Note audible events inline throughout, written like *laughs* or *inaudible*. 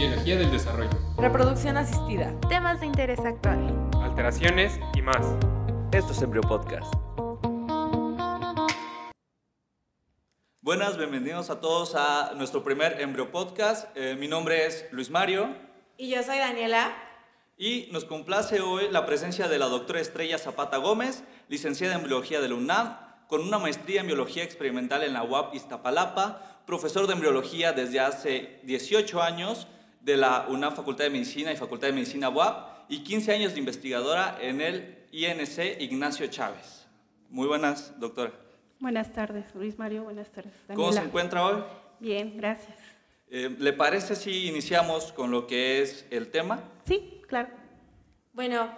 Biología del desarrollo. Reproducción asistida. Temas de interés actual. Alteraciones y más. Esto es Embryo Podcast. Buenas, bienvenidos a todos a nuestro primer Embryo Podcast. Eh, mi nombre es Luis Mario Y yo soy Daniela. y nos complace hoy la presencia de la doctora Estrella Zapata Gómez, licenciada en Biología de la UNAM, con una maestría en Biología Experimental en la UAP Iztapalapa, profesor de embriología desde hace 18 años de la UNAM Facultad de Medicina y Facultad de Medicina UAP y 15 años de investigadora en el INC Ignacio Chávez. Muy buenas, doctora. Buenas tardes, Luis Mario. Buenas tardes, ¿Cómo se encuentra hoy? Bien, gracias. Eh, ¿Le parece si iniciamos con lo que es el tema? Sí, claro. Bueno,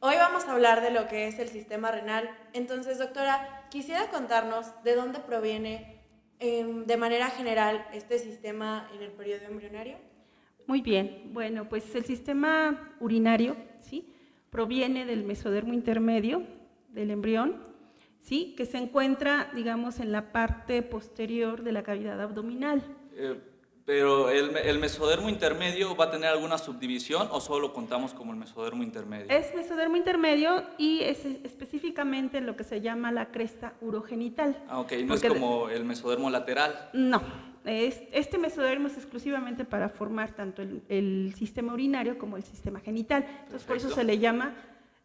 hoy vamos a hablar de lo que es el sistema renal. Entonces, doctora, quisiera contarnos de dónde proviene em, de manera general este sistema en el periodo embrionario. Muy bien. Bueno, pues el sistema urinario, ¿sí? Proviene del mesodermo intermedio del embrión, ¿sí? Que se encuentra, digamos, en la parte posterior de la cavidad abdominal. Eh, pero el, el mesodermo intermedio va a tener alguna subdivisión o solo contamos como el mesodermo intermedio? Es mesodermo intermedio y es específicamente lo que se llama la cresta urogenital. Ah, ok, no es como el mesodermo lateral. No, este mesodermo es exclusivamente para formar tanto el, el sistema urinario como el sistema genital. Entonces, por eso se le llama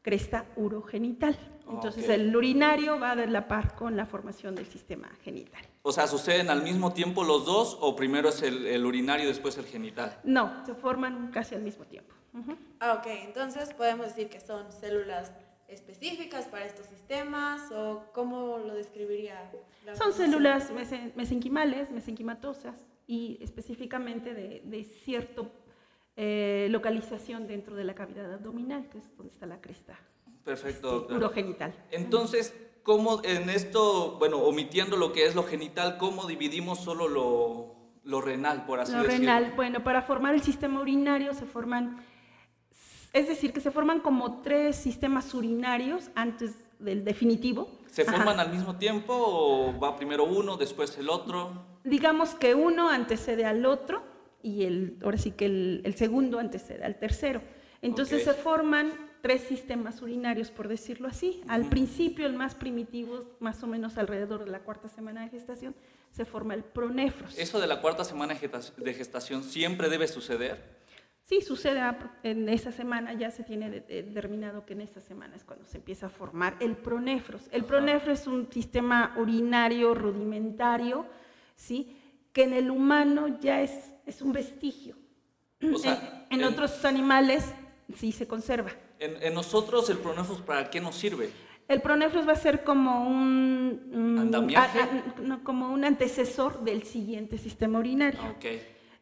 cresta urogenital. Entonces, Ok. el urinario va de la par con la formación del sistema genital. O sea, ¿suceden al mismo tiempo los dos o primero es el, el urinario y después el genital? No, se forman casi al mismo tiempo. Ah, ok, entonces podemos decir que son células específicas para estos sistemas o cómo lo describiría la Son células mesen- mesenquimales, mesenquimatosas y específicamente de, de cierta localización dentro de la cavidad abdominal, que es donde está la cresta Perfecto. este, urogenital. Entonces, ¿cómo en esto, bueno, omitiendo lo que es lo genital, cómo dividimos solo lo, lo renal, por así Lo decirlo? renal, bueno, para formar el sistema urinario se forman, es decir, que se forman como tres sistemas urinarios antes del definitivo. ¿Se Ajá. forman al mismo tiempo o va primero uno, después el otro? Digamos que uno antecede al otro y el, ahora sí que el, el segundo antecede al tercero. Entonces se forman tres sistemas urinarios, por decirlo así. Al principio, el más primitivo, más o menos alrededor de la cuarta semana de gestación, se forma el pronefros. ¿Eso de la cuarta semana de gestación siempre debe suceder? Sí, sucede a- en esa semana, ya se tiene de- de- determinado que en esta semana es cuando se empieza a formar el pronefros. El pronefro es un sistema urinario rudimentario, ¿sí? que en el humano ya es, es un vestigio. O sea, en, otros animales sí se conserva. En, en nosotros, ¿el pronefros para qué nos sirve? El pronefros va a ser como un, un- ¿Andamiaje? a- a- no, como un antecesor del siguiente sistema urinario. Ah.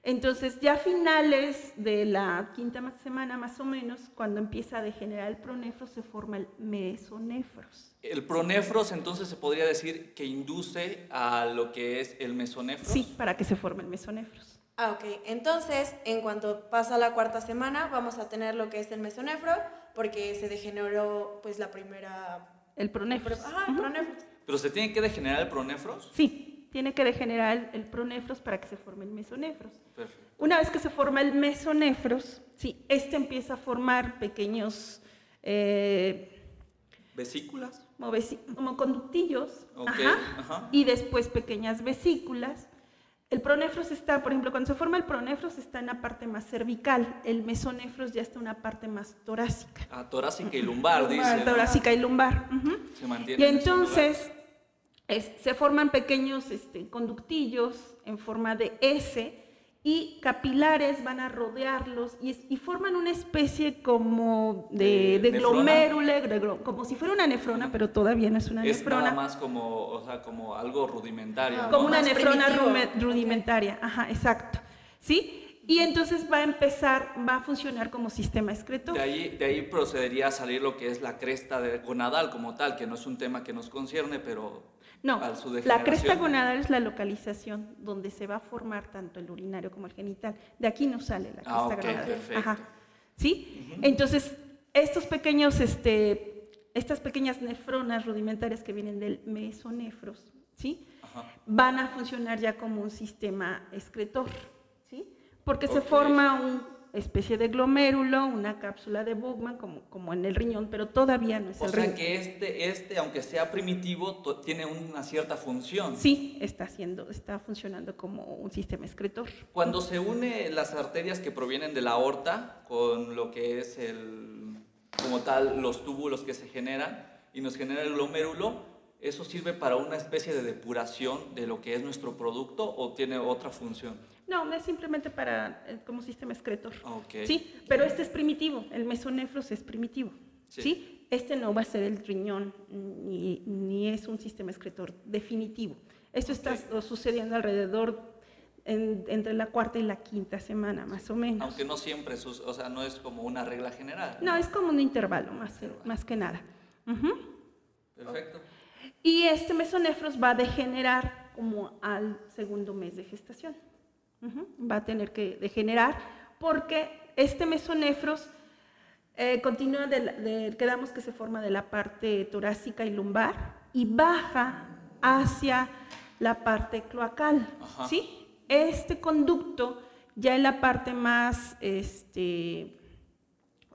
Entonces, ya a finales de la quinta ma- semana más o menos, cuando empieza a degenerar el pronefros, se forma el mesonefros. El pronefros, entonces, se podría decir que induce a lo que es el mesonefros. Sí, para que se forme el mesonefros. Ah, ok. Entonces, en cuanto pasa la cuarta semana, vamos a tener lo que es el mesonefro, porque se degeneró pues la primera... El pronefros. Ajá, el Ujú. pronefros. Pero se tiene que degenerar el pronefros. Sí, tiene que degenerar el, el pronefros para que se forme el mesonefros. Perfecto. Una vez que se forma el mesonefros, sí, este empieza a formar pequeños, eh, ¿Vesículas? como, conductillos, ajá, ajá. y después pequeñas vesículas. El pronefros está, por ejemplo, cuando se forma el pronefros está en la parte más cervical, el mesonefros ya está en una parte más torácica. Ah, torácica y lumbar, dice. ¿no? Torácica y lumbar. Se mantiene Y entonces es- se forman pequeños este, conductillos en forma de S y capilares van a rodearlos y, es- y forman una especie como de, ¿De glomérule, de como si fuera una nefrona, pero todavía no es una Es nefrona. nada más como, o sea, como algo rudimentario. Ah, ¿no? como una Más nefrona primitivo. rudimentaria, ajá, exacto. ¿Sí? Y entonces va a empezar, va a funcionar como sistema excretor. De ahí, de ahí procedería a salir lo que es la cresta de gonadal como tal, que no es un tema que nos concierne, pero No, la cresta gonadal es la localización donde se va a formar tanto el urinario como el genital. De aquí no sale la cresta Ah, gonadal. perfecto. Ajá. ¿Sí? Entonces, estos pequeños, este, estas pequeñas nefronas rudimentarias que vienen del mesonefros, ¿sí? Ajá. Van a funcionar ya como un sistema excretor, ¿sí? porque se forma una especie de glomérulo, una cápsula de Bowman, como, como en el riñón, pero todavía no es O el sea riñón. que este, este, aunque sea primitivo, tiene una cierta función. Sí, está haciendo, está funcionando como un sistema excretor. Cuando se une las arterias que provienen de la aorta con lo que es el, como tal, los túbulos que se generan y nos genera el glomérulo, ¿eso sirve para una especie de depuración de lo que es nuestro producto o tiene otra función? No, es simplemente para eh, como sistema excretor. Ok. Sí, pero este es primitivo, el mesonefros es primitivo. Sí. Sí. Este no va a ser el riñón ni, ni es un sistema excretor definitivo. Esto está sucediendo alrededor en- entre la cuarta y la quinta semana, más o menos. Aunque no siempre, sus- o sea, no es como una regla general. No, es como un intervalo, más, que- más que nada. Perfecto. Y este mesonefros va a degenerar como al segundo mes de gestación. Va a tener que degenerar porque este mesonefros eh, continúa, de quedamos que se forma de la parte torácica y lumbar y baja hacia la parte cloacal. Ajá. ¿sí? Este conducto ya en la parte más, este,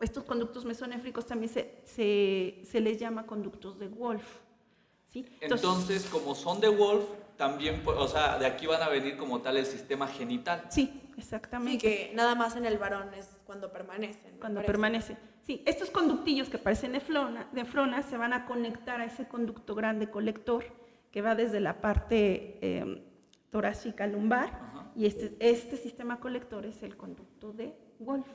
estos conductos mesonéfricos también se, se, se les llama conductos de Wolf. ¿Sí? Entonces, como son de Wolf, también, o sea, de aquí van a venir como tal el sistema genital. sí, Sí, exactamente. que nada más en el varón es cuando permanecen. cuando parece. permanece. Sí, estos conductillos que parecen nefrona, nefrona se van a conectar a ese conducto grande colector que va desde la parte eh, torácica lumbar Ajá. y este, este sistema colector es el conducto de.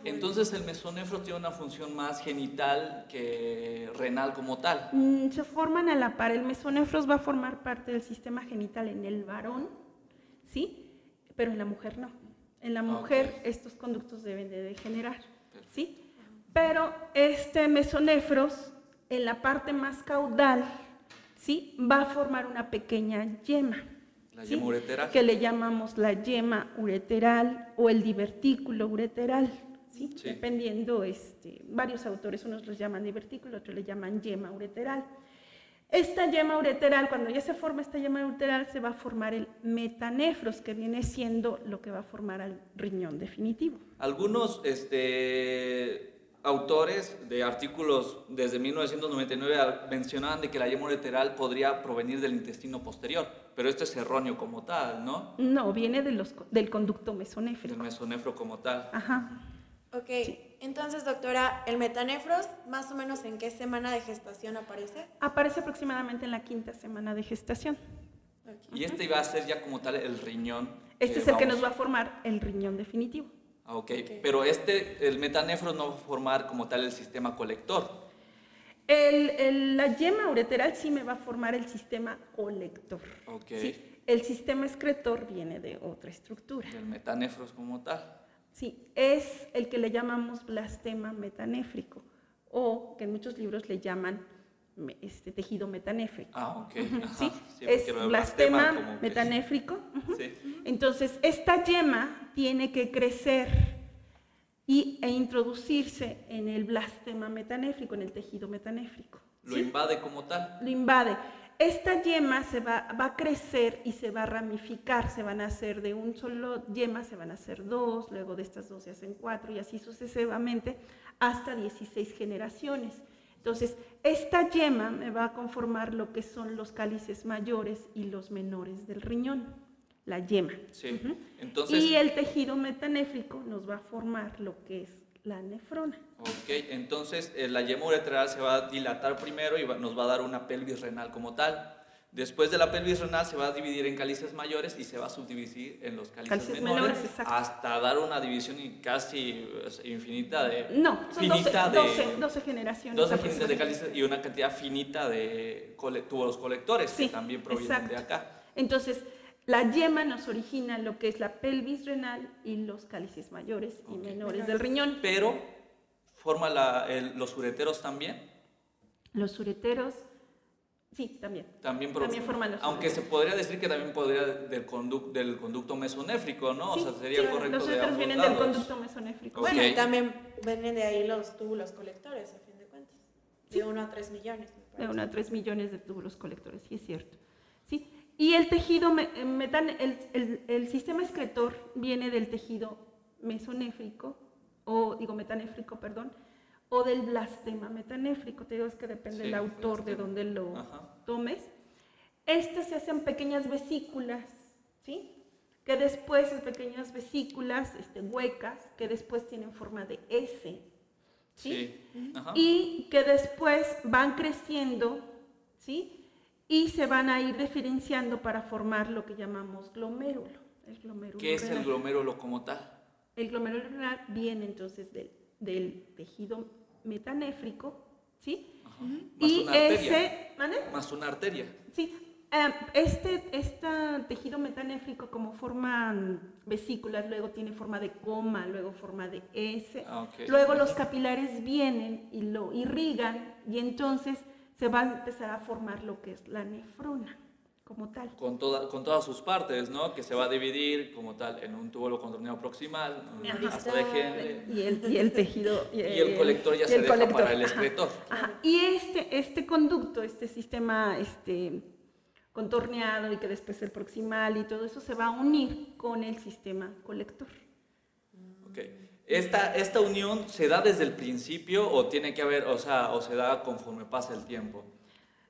Entonces, el mesonefro tiene una función más genital que renal como tal. Mm, se forman a la par. El mesonefros va a formar parte del sistema genital en el varón, ¿sí? Pero en la mujer no. En la Ah, mujer estos conductos deben de degenerar, ¿sí? Pero este mesonefros, en la parte más caudal, ¿sí? Va a formar una pequeña yema. La ¿sí? yema ureteral. Que le llamamos la yema ureteral o el divertículo ureteral, ¿sí? Sí. Dependiendo, este, varios autores, unos los llaman divertículo, otros le llaman yema ureteral. Esta yema ureteral, cuando ya se forma esta yema ureteral, se va a formar el metanefros, que viene siendo lo que va a formar al riñón definitivo. Algunos este, autores de artículos desde 1999 al- mencionaban de que la yema ureteral podría provenir del intestino posterior, pero esto es erróneo como tal, ¿no? No, viene de los, del conducto Del mesonéfrico. mesonefro como tal. Ajá. Ok, entonces doctora, ¿el metanefros más o menos en qué semana de gestación aparece? Aparece aproximadamente en la quinta semana de gestación. Y este iba a ser ya como tal el riñón. Este es el que nos va a formar el riñón definitivo. Ah, ok, pero este, el metanefro no va a formar como tal el sistema colector. El- el- la yema ureteral sí me va a formar el sistema colector. Ok. ¿sí? El sistema excretor viene de otra estructura. El metanefro es como tal. Sí, es el que le llamamos blastema metanéfrico o que en muchos libros le llaman este, tejido metanéfrico. Ah, ok. ¿sí? sí, es blastema que- metanéfrico. Sí. Entonces, esta yema tiene que crecer y, e introducirse en el blastema metanéfrico, en el tejido metanéfrico. Lo invade como tal. Lo invade. Esta yema se va, va a crecer y se va a ramificar, se van a hacer de un solo yema, se van a hacer dos, luego de estas dos se hacen cuatro y así sucesivamente hasta 16 generaciones. Entonces, esta yema me va a conformar lo que son los cálices mayores y los menores del riñón, la yema. Sí. Entonces, y el tejido metanéfrico nos va a formar lo que es la nefrona. ok, entonces eh, la yema ureteral se va a dilatar primero y va- nos va a dar una pelvis renal como tal. Después de la pelvis renal se va a dividir en cálices mayores y se va a subdividir en los cálices, Cálices menores, menores, hasta dar una división casi eh, infinita de No, son 12, finita de 12, 12 generaciones. 12 generaciones de cálices y una cantidad finita de cole- tubos colectores que Sí, también provienen exacto. de acá. Entonces, la yema nos origina lo que es la pelvis renal y los cálices mayores y menores del riñón. Pero forma la- el- los ureteros también. Los ureteros, sí, también. También, pro- También forman los Aunque se podría decir que también podría del, conduc- del conducto mesonéfrico, ¿no? Sí, o sea, sería sí, correcto Los de ambos vienen lados. del conducto mesonéfrico. Ok. Bueno, y también vienen de ahí los túbulos colectores, a fin de cuentas. De 1 a 3 millones, me De parece. 1 a 3 millones de túbulos colectores, sí es cierto. ¿Sí? Y el tejido, me- eh, metan- el, el- el sistema excretor viene del tejido mesonéfrico, o digo metanéfrico, perdón, o del blastema metanéfrico. Te digo, es que depende Sí, del autor de donde lo Ajá. tomes. Estas se hacen pequeñas vesículas, ¿sí? Que después, en pequeñas vesículas este, huecas, que después tienen forma de S, ¿sí? Sí. Ajá. y que después van creciendo, ¿sí? Y se van a ir diferenciando para formar lo que llamamos glomérulo. El glomérulo ¿Qué es el glomérulo como tal? El glomérulo renal viene entonces del, del tejido metanéfrico, ¿sí? Ajá. Y ese, ¿mande? Más una arteria. Sí, eh, este, este tejido metanéfrico como forman vesículas, luego tiene forma de coma, luego forma de S, Ah, luego los capilares vienen y lo irrigan y entonces se va a empezar a formar lo que es la nefrona como tal. Con, toda, con todas sus partes, ¿no? Que se va a dividir como tal en un túbulo contorneado proximal, un hasta de Henle, Y el, y el tejido. *laughs* y el colector ya y se deja colector, para el ajá. excretor. Ajá. Y este, este conducto, este sistema este, contorneado y que después el proximal y todo eso se va a unir con el sistema colector. Ok. ¿Esta, ¿Esta unión se da desde el principio o tiene que haber, o sea, o se da conforme pasa el tiempo?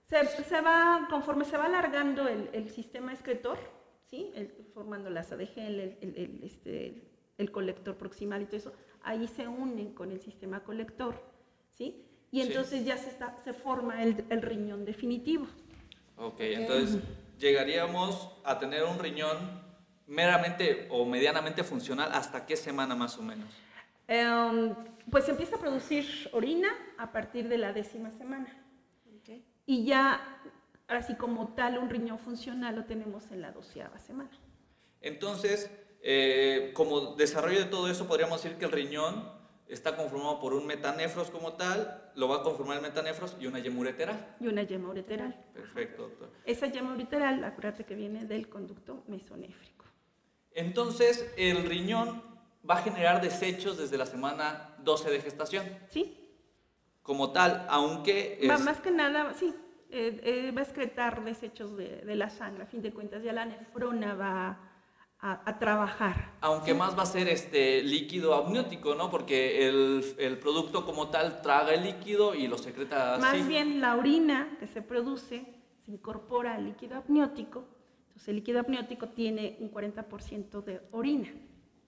Se, se va, conforme se va alargando el, el sistema excretor, ¿sí? El- formando las ADG, el, este, el- colector proximal y todo eso, ahí se unen con el sistema colector, ¿sí? Y Sí. entonces ya se, está, se forma el, el riñón definitivo. Ok, entonces llegaríamos a tener un riñón meramente o medianamente funcional hasta qué semana más o menos. Em, pues empieza a producir orina a partir de la décima semana. Y ya, así como tal, un riñón funcional lo tenemos en la doceava semana. Entonces, eh, como desarrollo de todo eso, podríamos decir que el riñón está conformado por un metanefros como tal, lo va a conformar el metanefros y una yema ureteral. Y una yema ureteral. Perfecto, doctor. Esa yema ureteral, acuérdate que viene del conducto mesonéfrico. Entonces, el riñón va a generar desechos desde la semana 12 de gestación, ¿Sí? Como tal, aunque... Es- más que nada, sí, eh, eh, va a excretar desechos de, de la sangre. A fin de cuentas, ya la nefrona va a, a trabajar. Aunque más va a ser este líquido amniótico, ¿no? Porque el, el producto como tal traga el líquido y lo secreta así. Más bien la orina que se produce se incorpora al líquido amniótico. Entonces el líquido amniótico tiene un 40% de orina,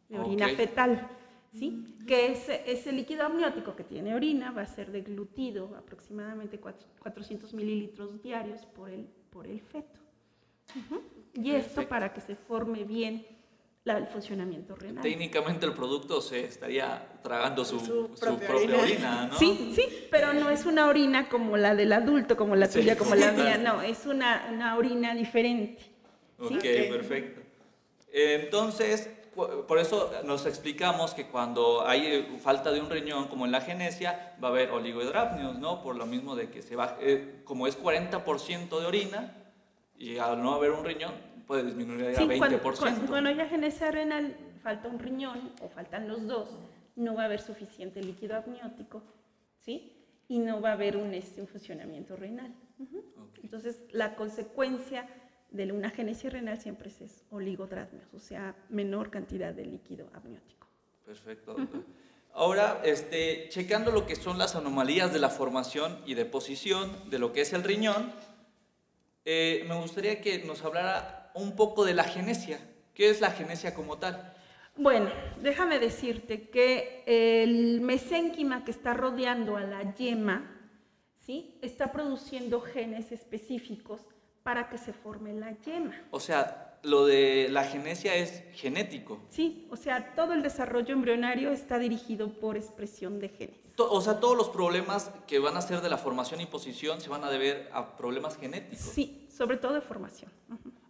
de orina Ok. fetal. ¿Sí? Que ese, ese líquido amniótico que tiene orina va a ser deglutido aproximadamente cuatro- 400 mililitros diarios por el, por el feto. Ujú. Y esto Perfecto. para que se forme bien la- el funcionamiento renal. Técnicamente el producto se estaría tragando su, Su su propia propia, orina. orina, ¿no? Sí, sí, pero no es una orina como la del adulto, como la Sí, tuya, como la como mía, no, es una, una orina diferente. ¿sí? Ok, perfecto. Entonces, por eso nos explicamos que cuando hay eh, falta de un riñón, como en la genesia, va a haber oligohidrápnios, ¿no? Por lo mismo de que se va, eh, como es 40% de orina, y al no haber un riñón, puede disminuir a Sí, 20%. cuando, cuando, cuando genesia renal, falta un riñón o faltan los dos, no va a haber suficiente líquido amniótico, ¿sí? Y no va a haber un, este, un funcionamiento renal. Ujú. Ok. Entonces, la consecuencia de una genesia renal siempre es oligodrapnios, o sea, menor cantidad de líquido amniótico. Perfecto. doctor. Ahora, este, checando lo que son las anomalías de la formación y deposición de lo que es el riñón, eh, me gustaría que nos hablara un poco de la genesia. ¿Qué es la genesia como tal? Bueno, déjame decirte que el mesénquima que está rodeando a la yema, ¿sí? Está produciendo genes específicos para que se forme la yema. O sea, lo de la genesia es genético. Sí, o sea, todo el desarrollo embrionario está dirigido por expresión de genes. O sea, todos los problemas que van a ser de la formación y posición se van a deber a problemas genéticos. Sí, sobre todo de formación.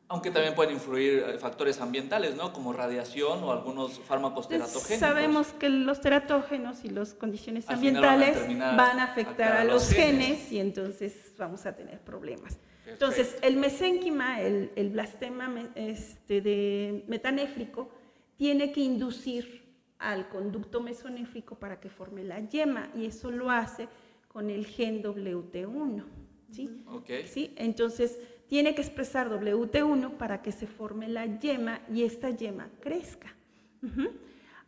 Aunque también pueden influir eh, factores ambientales, ¿no? Como radiación o algunos fármacos teratogénicos. Sabemos que los teratógenos y las condiciones van a ambientales van a afectar a a los los genes. genes y entonces vamos a tener problemas. Entonces, el mesénquima, el, el blastema este, de metanéfrico, tiene que inducir al conducto mesonéfrico para que forme la yema y eso lo hace con el gen WT1. ¿sí? Ok. ¿sí? Entonces, tiene que expresar WT1 para que se forme la yema y esta yema crezca. Ujú.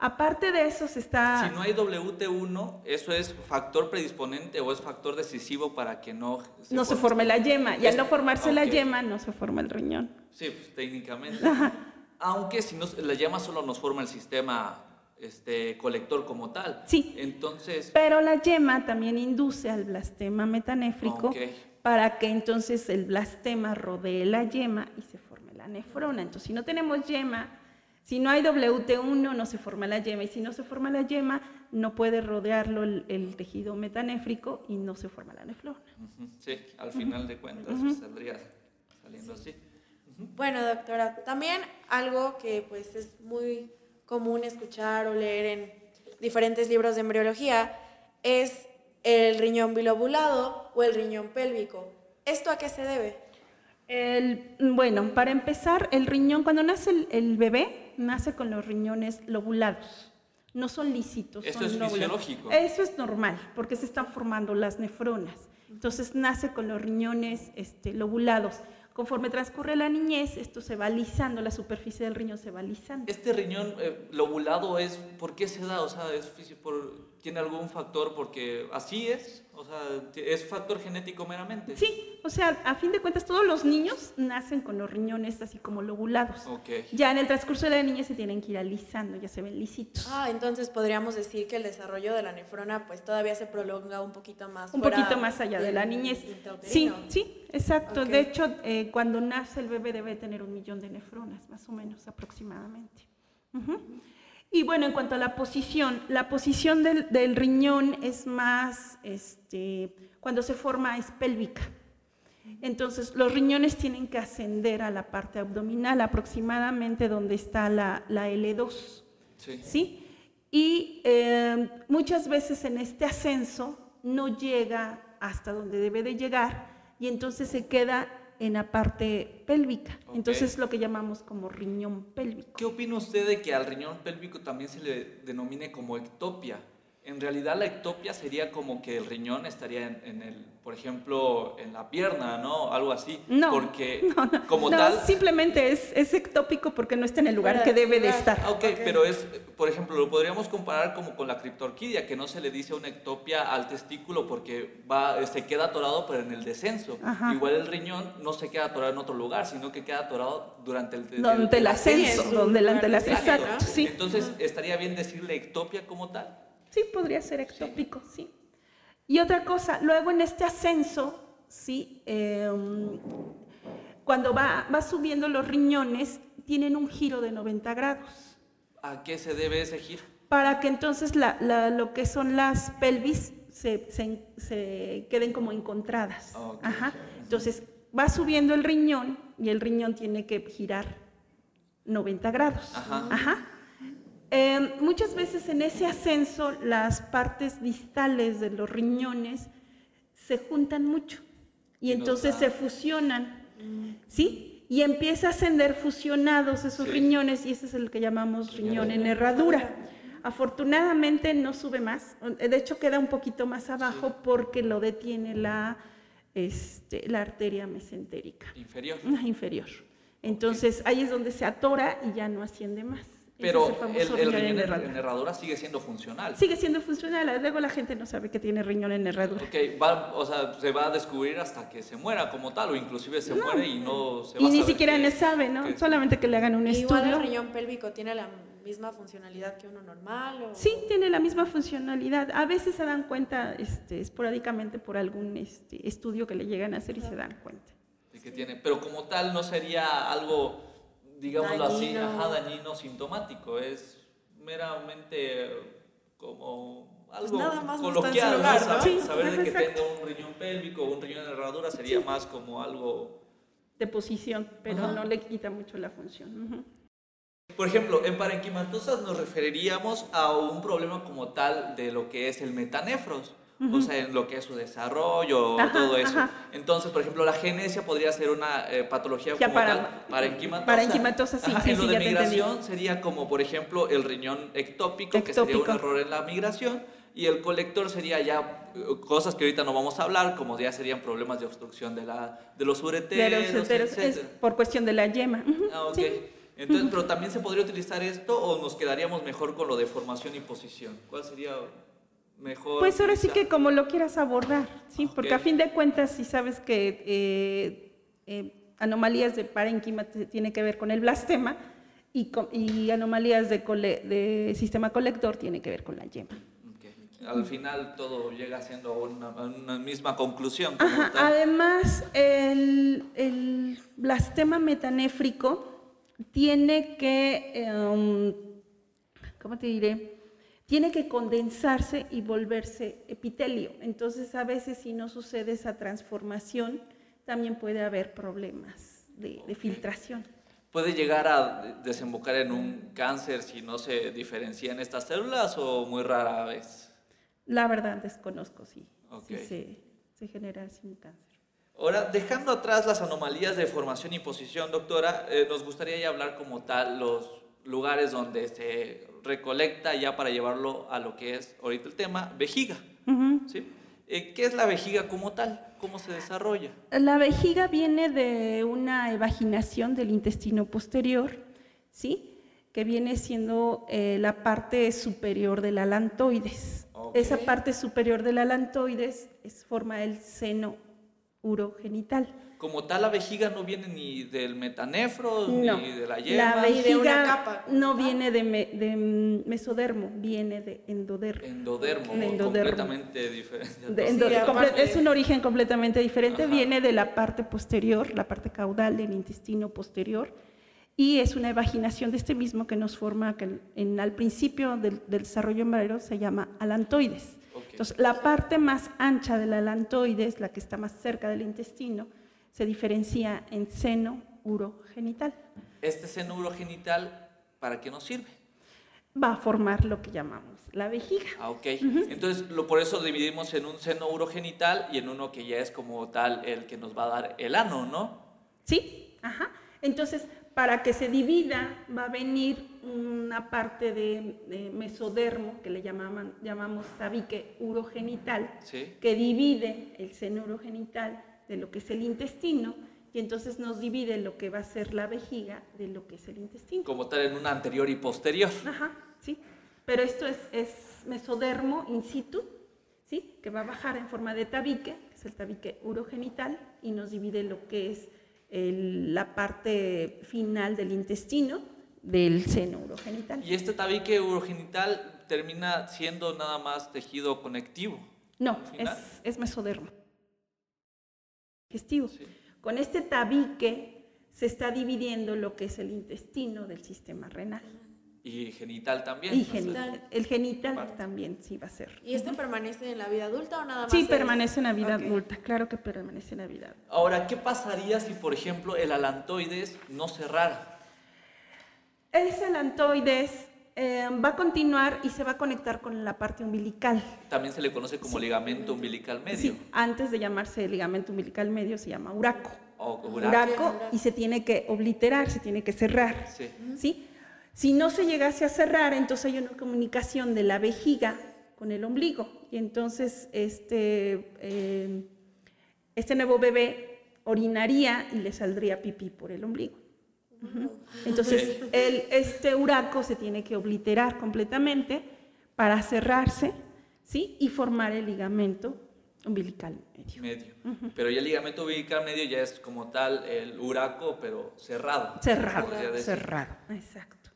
Aparte de eso se está... Si no hay WT1, ¿eso es factor predisponente o es factor decisivo para que no se, no se forme la yema? Y al no formarse la yema, no se forma el riñón. Sí, pues, técnicamente. *laughs* Aunque si no, la llama solo nos forma el sistema este, colector como tal. Sí. Entonces, Pero la yema también induce al blastema metanéfrico Ok. para que entonces el blastema rodee la yema y se forme la nefrona. Entonces, si no tenemos yema, si no hay WT1, no se forma la yema. Y si no se forma la yema, no puede rodearlo el, el tejido metanéfrico y no se forma la nefrona. ujú, sí, al final de cuentas pues, saldría saliendo así. Bueno, doctora, también algo que pues es muy común escuchar o leer en diferentes libros de embriología es el riñón bilobulado o el riñón pélvico. ¿Esto a qué se debe? El- bueno, para empezar, el riñón, cuando nace el, el bebé, nace con los riñones lobulados. No son lícitos. Eso son es fisiológico. Eso es normal, porque se están formando las nefronas. Entonces nace con los riñones este, lobulados. Conforme transcurre la niñez, esto se va lisando, la superficie del riñón se va lisando. Este riñón eh, lobulado es, ¿por qué se da? O sea, es por- ¿tiene algún factor? Porque así es, o sea, es factor genético meramente. Sí, o sea, a fin de cuentas, todos los niños nacen con los riñones así como lobulados. Ok. Ya en el transcurso de la niñez se tienen que ir alisando, ya se ven lisitos. Ah, entonces podríamos decir que el desarrollo de la nefrona pues todavía se prolonga un poquito más. un fuera poquito más allá de la niñez. Sí, sí, exacto. De hecho, eh, cuando nace el bebé debe tener un millón de nefronas, más o menos aproximadamente. Ujú. Y bueno, en cuanto a la posición, la posición del, del riñón es más, este, cuando se forma es pélvica. Entonces, los riñones tienen que ascender a la parte abdominal, aproximadamente donde está la, la L2. Sí. ¿sí? Y eh, muchas veces en este ascenso no llega hasta donde debe de llegar y entonces se queda en la parte pélvica. Entonces lo que llamamos como riñón pélvico. ¿Qué opina usted de que al riñón pélvico también se le denomine como ectopia? En realidad la ectopia sería como que el riñón estaría en, en el, por ejemplo, en la pierna, ¿no? Algo así. No, Porque *laughs* no, no, como no, tal... simplemente es, es ectópico porque no está en el lugar que de debe de estar. Ah, ok, pero es, por ejemplo, lo podríamos comparar como con la criptorquidia, que no se le dice una ectopia al testículo porque va, se queda atorado, pero en el descenso. Ajá. Igual el riñón no se queda atorado en otro lugar, sino que queda atorado durante el, Donde el ascenso, ascenso. donde el el ascenso. Exacto. Sí, Entonces, ¿estaría bien decirle ectopia como tal? Sí, podría ser ectópico, sí. Y otra cosa, luego en este ascenso, sí, eh, cuando va, va subiendo los riñones, tienen un giro de 90 grados. ¿A qué se debe ese giro? para que entonces la- la- lo que son las pelvis se, se- se queden como encontradas. Ok. Ajá. Entonces va subiendo el riñón y el riñón tiene que girar 90 grados. Ajá. Ajá. Eh, muchas veces en ese ascenso las partes distales de los riñones se juntan mucho y entonces se fusionan, ¿sí? Y empieza a ascender fusionados esos Sí. riñones y ese es el que llamamos riñón en herradura. Afortunadamente no sube más, de hecho queda un poquito más abajo porque lo detiene la, este, la arteria mesentérica Inferior. inferior. Entonces ahí es donde se atora y ya no asciende más. Pero es el riñón riñón en en, herradura. sigue siendo funcional. Sigue siendo funcional, luego la gente no sabe que tiene riñón en herradura. Ok, va, o sea, se va a descubrir hasta que se muera como tal, o inclusive se muere y no se va Y a ni saber siquiera le sabe, ¿no? que- Solamente que le hagan un Igual estudio. el riñón pélvico tiene la misma funcionalidad que uno normal. ¿o? Sí, tiene la misma funcionalidad. A veces se dan cuenta este, esporádicamente por algún este, estudio que le llegan a hacer y se dan cuenta. de que tiene, pero como tal no sería algo, digámoslo así, ajá, dañino sintomático, es meramente como algo nada más en su coloquial, ¿no? Saber, Sí, saber de que exacto. tenga un riñón pélvico o un riñón en herradura sería más como algo... De posición, pero Ajá. no le quita mucho la función. Por ejemplo, en parenquimatosas nos referiríamos a un problema como tal de lo que es el metanefros, o sea, en lo que es su desarrollo, Ajá, todo eso. ajá. Entonces, por ejemplo, la genesia podría ser una eh, patología como para- tal, parenquimatosa. parenquimatosa, sí, Ajá, sí, en lo sí, de ya te entendí. migración sería como, por ejemplo, el riñón ectópico, que sería un Ectópico. error en la migración, y el colector sería ya eh, cosas que ahorita no vamos a hablar, como ya serían problemas de obstrucción de, la, de los De ureteros, los uteros, es por cuestión de la yema. Ujú, Ah, ok. sí. Entonces, pero también se podría utilizar esto o nos quedaríamos mejor con lo de formación y posición. ¿Cuál sería mejor? Pues ahora sí que como lo quieras abordar, sí, porque a fin de cuentas, si sabes que eh, eh, anomalías de parénquima te- tiene que ver con el blastema y, anomalías de, cole- de sistema colector tiene que ver con la yema. Al final todo llega siendo una, una misma conclusión. Ajá, además, el, el blastema metanéfrico tiene que, eh, um, ¿cómo te diré? Tiene que condensarse y volverse epitelio. Entonces, a veces si no sucede esa transformación, también puede haber problemas de, de filtración. ¿Puede llegar a de- desembocar en un cáncer si no se diferencian estas células o muy rara vez? La verdad, desconozco Ok. si se, se genera sin cáncer. Ahora, dejando atrás las anomalías de formación y posición, doctora, eh, nos gustaría ya hablar como tal los lugares donde se recolecta ya para llevarlo a lo que es ahorita el tema, vejiga. ¿sí? Eh, ¿Qué es la vejiga como tal? ¿Cómo se desarrolla? La vejiga viene de una evaginación del intestino posterior, ¿sí? Que viene siendo eh, la parte superior del alantoides. Esa parte superior del alantoides es, forma el seno urogenital. Como tal, la vejiga no viene ni del metanefro, No, ni de la la yema. Ni de una vejiga capa. no viene de, me- de, mesodermo, viene de endodermo. Endodermo, De endodermo. completamente diferente. De- entonces. Sí, es un origen completamente diferente, Ajá. viene de la parte posterior, la parte caudal del intestino posterior, y es una evaginación de este mismo que nos forma, que en, al principio del, del desarrollo embriaguero se llama alantoides. Ok. Entonces, la parte más ancha del alantoides, la que está más cerca del intestino, se diferencia en seno urogenital. Este seno urogenital, ¿para qué nos sirve? Va a formar lo que llamamos la vejiga. Ah, ok. Entonces, lo, por eso dividimos en un seno urogenital y en uno que ya es como tal el que nos va a dar el ano, ¿no? ¿Sí? Ajá. Entonces, para que se divida, va a venir una parte de, de mesodermo, que le llamaban, llamamos tabique urogenital, Sí. que divide el seno urogenital de lo que es el intestino, y entonces nos divide lo que va a ser la vejiga de lo que es el intestino. Como tal en un anterior y posterior. Ajá, sí. Pero esto es, es mesodermo in situ, ¿sí? Que va a bajar en forma de tabique, que es el tabique urogenital, y nos divide lo que es el- la parte final del intestino del seno urogenital. Y este tabique urogenital termina siendo nada más tejido conectivo. No, es, es mesodermo. Digestivo. Sí. Con este tabique se está dividiendo lo que es el intestino del sistema renal. Y genital también. Y genital. El genital Parte. también sí va a ser. ¿Y este permanece en la vida adulta o nada más? Sí, es- permanece en la vida adulta, claro que permanece en la vida adulta. Ahora, ¿qué pasaría si, por ejemplo, el alantoides no cerrara? Ese alantoides eh, va a continuar y se va a conectar con la parte umbilical. También se le conoce como ligamento umbilical medio. Sí, antes de llamarse ligamento umbilical medio se llama uraco. O uraco. Uraco y se tiene que obliterar, se tiene que cerrar. Sí. ¿sí? Si no se llegase a cerrar, entonces hay una comunicación de la vejiga con el ombligo. Y entonces este, eh, este nuevo bebé orinaría y le saldría pipí por el ombligo. Entonces, el, este uraco se tiene que obliterar completamente para cerrarse ¿sí? y formar el ligamento umbilical medio. Medio. Pero ya el ligamento umbilical medio ya es como tal el uraco, pero cerrado. Cerrado, cerrado, exacto.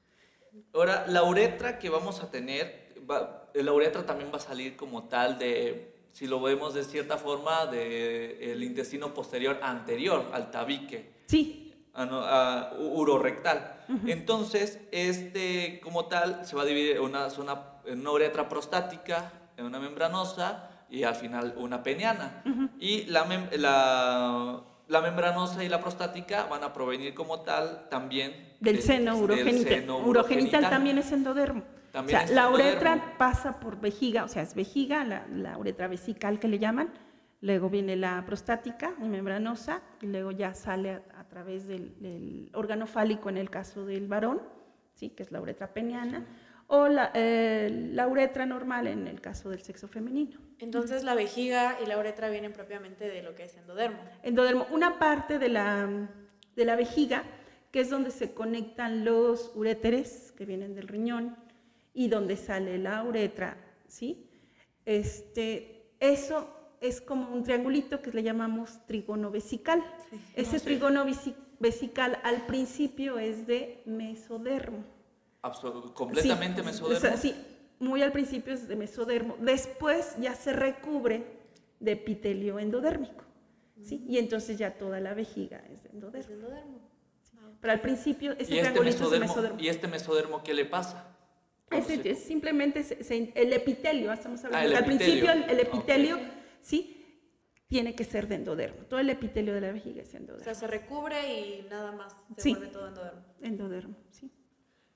Ahora, la uretra que vamos a tener, va- la uretra también va a salir como tal de, si lo vemos de cierta forma, del intestino posterior anterior al tabique. Sí, ano- a- u- urorectal. Entonces, este como tal se va a dividir en una, zona, en una uretra prostática, en una membranosa y al final una peniana. Y la, mem- la, la membranosa y la prostática van a provenir como tal también del seno del urogenital. seno urogenital también es endodermo. También o sea, es la endodermo. uretra pasa por vejiga, o sea, es vejiga, la, la uretra vesical que le llaman, luego viene la prostática, y membranosa, y luego ya sale a, a través del, del órgano fálico en el caso del varón, ¿sí? que es la uretra peniana, o la, eh, la uretra normal en el caso del sexo femenino. Entonces la vejiga y la uretra vienen propiamente de lo que es endodermo. Endodermo, una parte de la, de la vejiga que es donde se conectan los uréteres que vienen del riñón y donde sale la uretra, ¿sí? Este, eso es como un triangulito que le llamamos trígono vesical. Ese trígono vesi- vesical al principio es de mesodermo. Absol- completamente Sí, mesodermo. o sea, sí, muy al principio es de mesodermo. Después ya se recubre de epitelio endodérmico. ¿sí? Y entonces ya toda la vejiga es de endodermo. Endodermo. Pero al principio ese ¿Y este, triangulito es de mesodermo, mesodermo. ¿Y este mesodermo qué le pasa? ¿Cuándo Ese se- es simplemente se- se- el epitelio, estamos hablando. Ah, el que al principio el, epitelio. el epitelio, Ok. Sí, tiene que ser de endodermo. Todo el epitelio de la vejiga es O sea, endodermo. se recubre y nada más se Sí. vuelve todo endodermo. Endodermo, sí.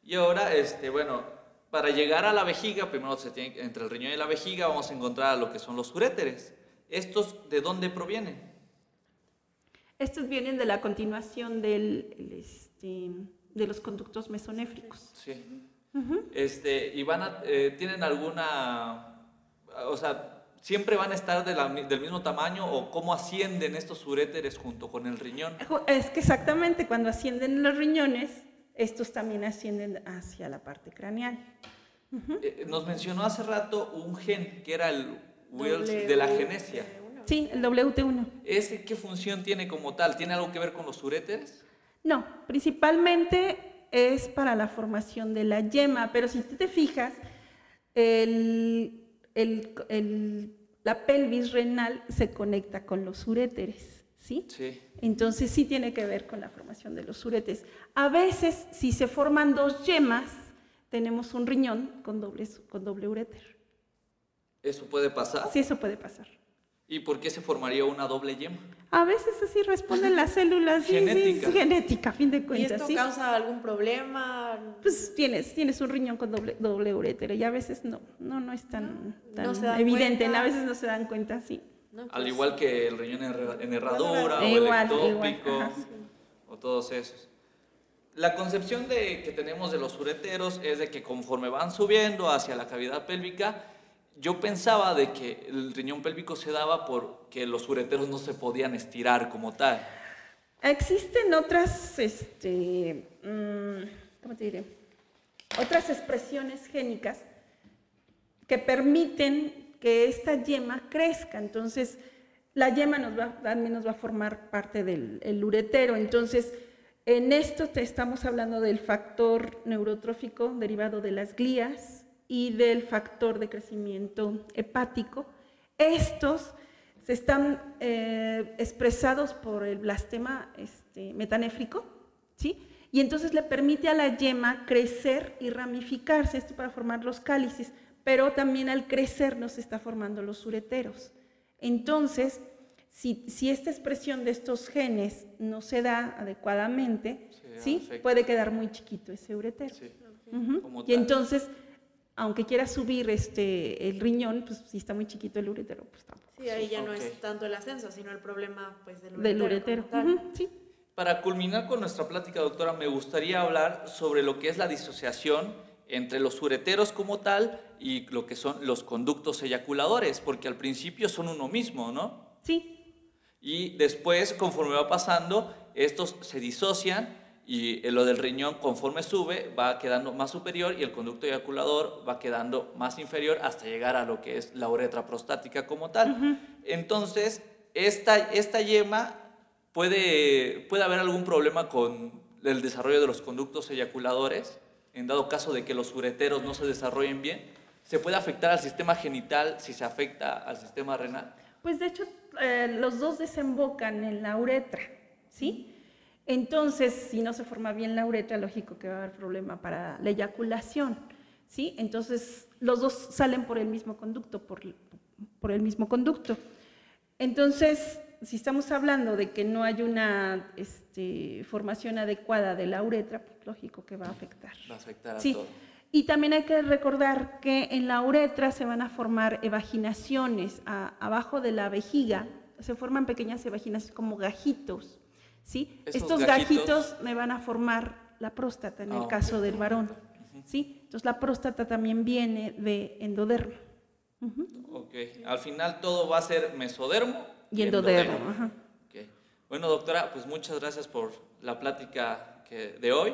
Y ahora, este, bueno, para llegar a la vejiga, primero se tiene, entre el riñón y la vejiga vamos a encontrar lo que son los uréteres. ¿Estos de dónde provienen? Estos vienen de la continuación del, el, este, de los conductos mesonéfricos. Sí. Este, y van a, eh, tienen alguna, o sea, siempre van a estar de la mi- del mismo tamaño o cómo ascienden estos uréteres junto con el riñón. Es que exactamente cuando ascienden los riñones, estos también ascienden hacia la parte craneal. Eh, nos mencionó hace rato un gen que era el Wills de la genesia. Sí, el WT1. ¿Ese qué función tiene como tal? ¿Tiene algo que ver con los uréteres? No, principalmente es para la formación de la yema, pero si tú te fijas, el- el- el- la pelvis renal se conecta con los uréteres, ¿sí? Sí. Entonces sí tiene que ver con la formación de los uréteres. A veces, si se forman dos yemas, tenemos un riñón con doble, con doble uréter. ¿Eso puede pasar? Sí, eso puede pasar. ¿Y por qué se formaría una doble yema? A veces así responden las *laughs* células. sí, Genética. sí, genética, a fin de ¿Y cuentas. esto sí. causa algún problema? Pues tienes, tienes un riñón con doble, doble urétero y a veces no, no, no es tan, tan No evidente, cuenta. a veces no se dan cuenta, sí. No, Al pues, igual que el riñón en herra- en herradura o Igual, el igual, ectópico o todos esos. La concepción de, que tenemos de los ureteros es de que conforme van subiendo hacia la cavidad pélvica, yo pensaba de que el riñón pélvico se daba porque los ureteros no se podían estirar como tal. Existen otras, este, mm, ¿cómo te diré? Otras expresiones génicas que permiten que esta yema crezca. Entonces, la yema nos va, también nos va a formar parte del el uretero. Entonces, en esto te estamos hablando del factor neurotrófico derivado de las glías y del factor de crecimiento hepático. Estos se están eh, expresados por el blastema este, metanéfrico, ¿sí? Y entonces le permite a la yema crecer y ramificarse, esto para formar los cálices, pero también al crecer nos está formando los ureteros. Entonces, si, si esta expresión de estos genes no se da adecuadamente, ¿sí? puede quedar muy chiquito ese uretero. Sí. Y entonces, aunque quiera subir este, el riñón, pues si está muy chiquito el uretero, pues tampoco. Sí, ahí ya no es tanto el ascenso, sino el problema pues, del uretero. Del uretero. sí. Para culminar con nuestra plática, doctora, me gustaría hablar sobre lo que es la disociación entre los ureteros como tal y lo que son los conductos eyaculadores, porque al principio son uno mismo, ¿no? Sí, Y después, conforme va pasando, estos se disocian y eh, lo del riñón, conforme sube, va quedando más superior y el conducto eyaculador va quedando más inferior hasta llegar a lo que es la uretra prostática como tal. Entonces, esta, esta yema puede, puede haber algún problema con el desarrollo de los conductos eyaculadores, en dado caso de que los ureteros no se desarrollen bien. ¿Se puede afectar al sistema genital si se afecta al sistema renal? Pues de hecho, eh, los dos desembocan en la uretra, ¿sí? Entonces, si no se forma bien la uretra, lógico que va a haber problema para la eyaculación, ¿sí? Entonces, los dos salen por el mismo conducto, por, por el mismo conducto. Entonces, si estamos hablando de que no hay una este, formación adecuada de la uretra, pues lógico que va a afectar. Va a afectar a Sí. todo. Y también hay que recordar que en la uretra se van a formar evaginaciones a- abajo de la vejiga, se forman pequeñas evaginaciones como gajitos, ¿sí? Estos gajitos, me van a formar la próstata en oh, el ah, caso okay. del varón, uh -huh. ¿sí? Entonces la próstata también viene de endodermo. Uh -huh. Ok, al final todo va a ser mesodermo y endodermo. endodermo. Ajá. Okay. Bueno, doctora, pues muchas gracias por la plática que, de hoy.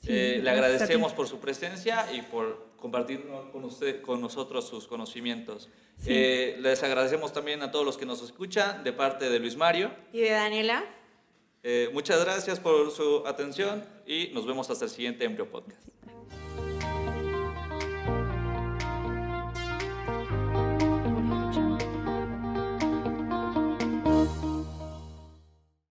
Sí, eh, le agradecemos por su presencia y por compartir con, usted, con nosotros sus conocimientos. Sí. Eh, les agradecemos también a todos los que nos escuchan de parte de Luis Mario. Y de Daniela. Eh, muchas gracias por su atención y nos vemos hasta el siguiente Embryo Podcast.